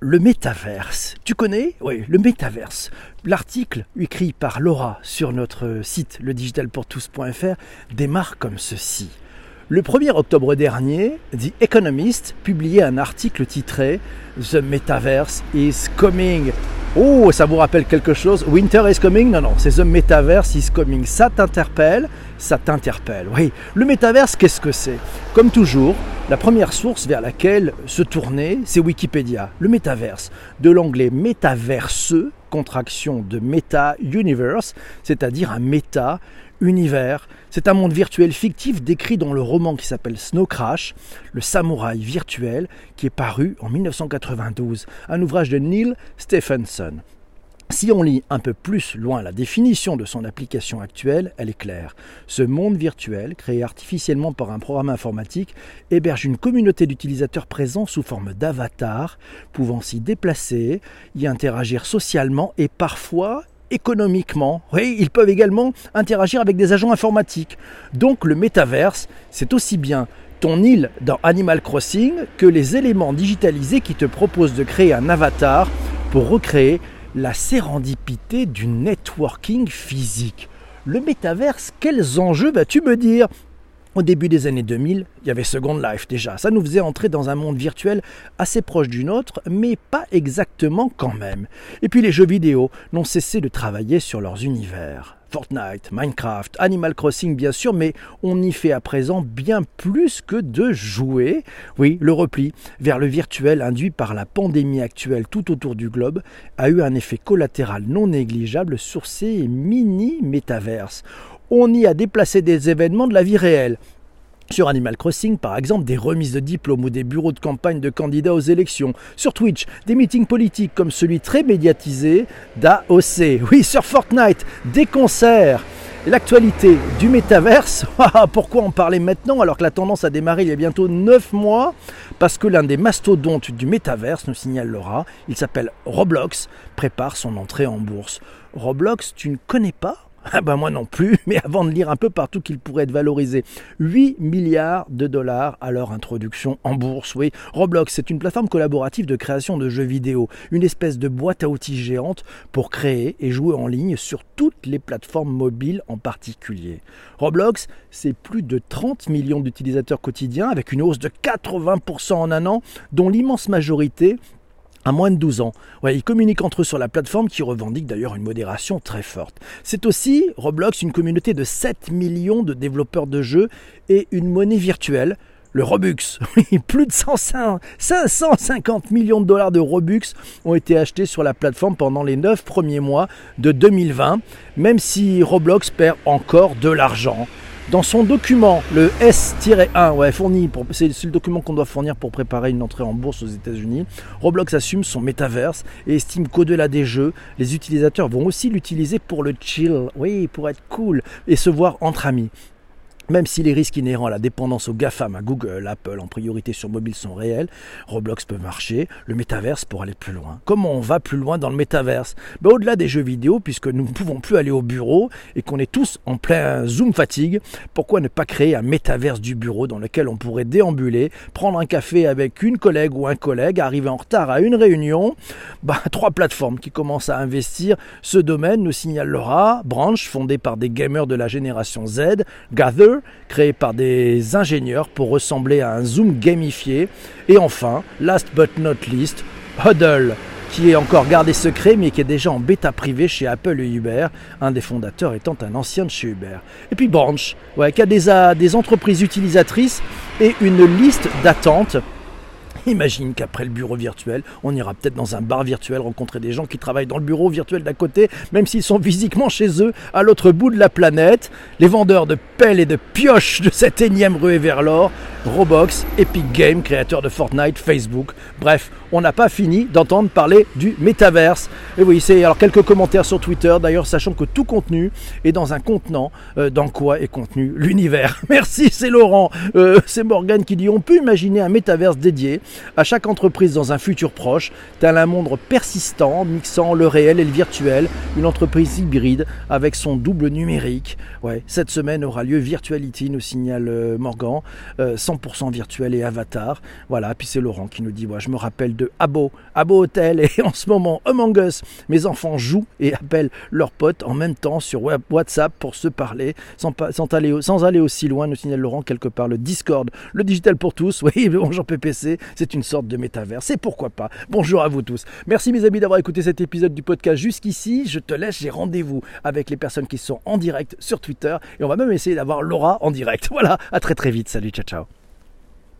le métaverse. Tu connais? Oui, le métaverse. L'article écrit par Laura sur notre site ledigitalpourtous.fr démarre comme ceci. Le 1er octobre dernier, The Economist publiait un article titré The Metaverse is coming. Oh, ça vous rappelle quelque chose? Winter is coming? Non, non, c'est The Metaverse is coming. Ça t'interpelle? Ça t'interpelle. Oui, le métaverse, qu'est-ce que c'est? Comme toujours, la première source vers laquelle se tourner, c'est Wikipédia. Le métaverse, de l'anglais métaverse, contraction de meta-universe, c'est-à-dire un méta univers. C'est un monde virtuel fictif décrit dans le roman qui s'appelle Snow Crash, le samouraï virtuel, qui est paru en 1992, un ouvrage de Neil Stephenson. Si on lit un peu plus loin la définition de son application actuelle, elle est claire. Ce monde virtuel, créé artificiellement par un programme informatique, héberge une communauté d'utilisateurs présents sous forme d'avatars, pouvant s'y déplacer, y interagir socialement et parfois économiquement. Oui, ils peuvent également interagir avec des agents informatiques. Donc le métaverse, c'est aussi bien ton île dans Animal Crossing que les éléments digitalisés qui te proposent de créer un avatar pour recréer la sérendipité du networking physique. Le métaverse, quels enjeux vas-tu me dire? Au début des années 2000, il y avait Second Life déjà. Ça nous faisait entrer dans un monde virtuel assez proche du nôtre, mais pas exactement quand même. Et puis les jeux vidéo n'ont cessé de travailler sur leurs univers. Fortnite, Minecraft, Animal Crossing bien sûr, mais on y fait à présent bien plus que de jouer. Oui, le repli vers le virtuel induit par la pandémie actuelle tout autour du globe a eu un effet collatéral non négligeable sur ces mini-métaverses on y a déplacé des événements de la vie réelle. Sur Animal Crossing, par exemple, des remises de diplômes ou des bureaux de campagne de candidats aux élections. Sur Twitch, des meetings politiques comme celui très médiatisé d'AOC. Oui, sur Fortnite, des concerts. L'actualité du métaverse, ah, pourquoi en parler maintenant alors que la tendance a démarré il y a bientôt 9 mois? Parce que l'un des mastodontes du métaverse, nous signale Laura, il s'appelle Roblox, prépare son entrée en bourse. Roblox, tu ne connais pas? Ah ben moi non plus, mais avant de lire un peu partout qu'il pourrait être valorisé 8 milliards de dollars à leur introduction en bourse. Oui, Roblox, c'est une plateforme collaborative de création de jeux vidéo, une espèce de boîte à outils géante pour créer et jouer en ligne sur toutes les plateformes mobiles en particulier. Roblox, c'est plus de 30 millions d'utilisateurs quotidiens avec une hausse de 80% en un an, dont l'immense majorité à moins de 12 ans. Ils communiquent entre eux sur la plateforme qui revendique d'ailleurs une modération très forte. C'est aussi, Roblox, une communauté de 7 millions de développeurs de jeux et une monnaie virtuelle, le Robux. plus de 550 millions de dollars de Robux ont été achetés sur la plateforme pendant les 9 premiers mois de 2020, même si Roblox perd encore de l'argent. Dans son document, le S-1, ouais, fourni c'est le document qu'on doit fournir pour préparer une entrée en bourse aux États-Unis. Roblox assume son métaverse et estime qu'au-delà des jeux, les utilisateurs vont aussi l'utiliser pour le chill, oui, pour être cool et se voir entre amis. Même si les risques inhérents à la dépendance aux GAFAM, à Google, Apple, en priorité sur mobile sont réels, Roblox peut marcher, le métaverse pour aller plus loin. Comment on va plus loin dans le métaverse? Ben, Au-delà des jeux vidéo, puisque nous ne pouvons plus aller au bureau et qu'on est tous en plein Zoom fatigue, pourquoi ne pas créer un métaverse du bureau dans lequel on pourrait déambuler, prendre un café avec une collègue ou un collègue, arriver en retard à une réunion? Ben, Trois plateformes qui commencent à investir. Ce domaine, nous signale Laura, Branch, fondée par des gamers de la génération Z, Gather, créé par des ingénieurs pour ressembler à un zoom gamifié. Et enfin, last but not least, Huddle, qui est encore gardé secret mais qui est déjà en bêta privée chez Apple et Uber, un des fondateurs étant un ancien de chez Uber. Et puis Branch, qui a des, des entreprises utilisatrices et une liste d'attente Imagine qu'après le bureau virtuel, on ira peut-être dans un bar virtuel rencontrer des gens qui travaillent dans le bureau virtuel d'à côté, même s'ils sont physiquement chez eux, à l'autre bout de la planète. Les vendeurs de pelles et de pioches de cette énième ruée vers l'or, Roblox, Epic Games, créateur de Fortnite, Facebook. Bref, on n'a pas fini d'entendre parler du métaverse. Et oui, c'est alors quelques commentaires sur Twitter, d'ailleurs, sachant que tout contenu est dans un contenant euh, dans quoi est contenu l'univers. Merci, c'est Laurent. Euh, c'est Morgan qui dit on peut imaginer un métaverse dédié à chaque entreprise dans un futur proche, tel un monde persistant mixant le réel et le virtuel, une entreprise hybride avec son double numérique. Ouais, cette semaine aura lieu Virtuality, nous signale euh, Morgan, 100% 100% virtuel et avatar. Voilà, puis c'est Laurent qui nous dit, ouais, je me rappelle de Abo, Abo Hotel, et en ce moment, Among Us, mes enfants jouent et appellent leurs potes en même temps sur WhatsApp pour se parler, sans, aller, aussi loin, nous signale Laurent, quelque part, le Discord, le digital pour tous, oui, bonjour PPC, c'est une sorte de métaverse, et pourquoi pas. Bonjour à vous tous. Merci mes amis d'avoir écouté cet épisode du podcast jusqu'ici, je te laisse, j'ai rendez-vous avec les personnes qui sont en direct sur Twitter, et on va même essayer d'avoir Laura en direct. Voilà, à très très vite, salut, ciao ciao.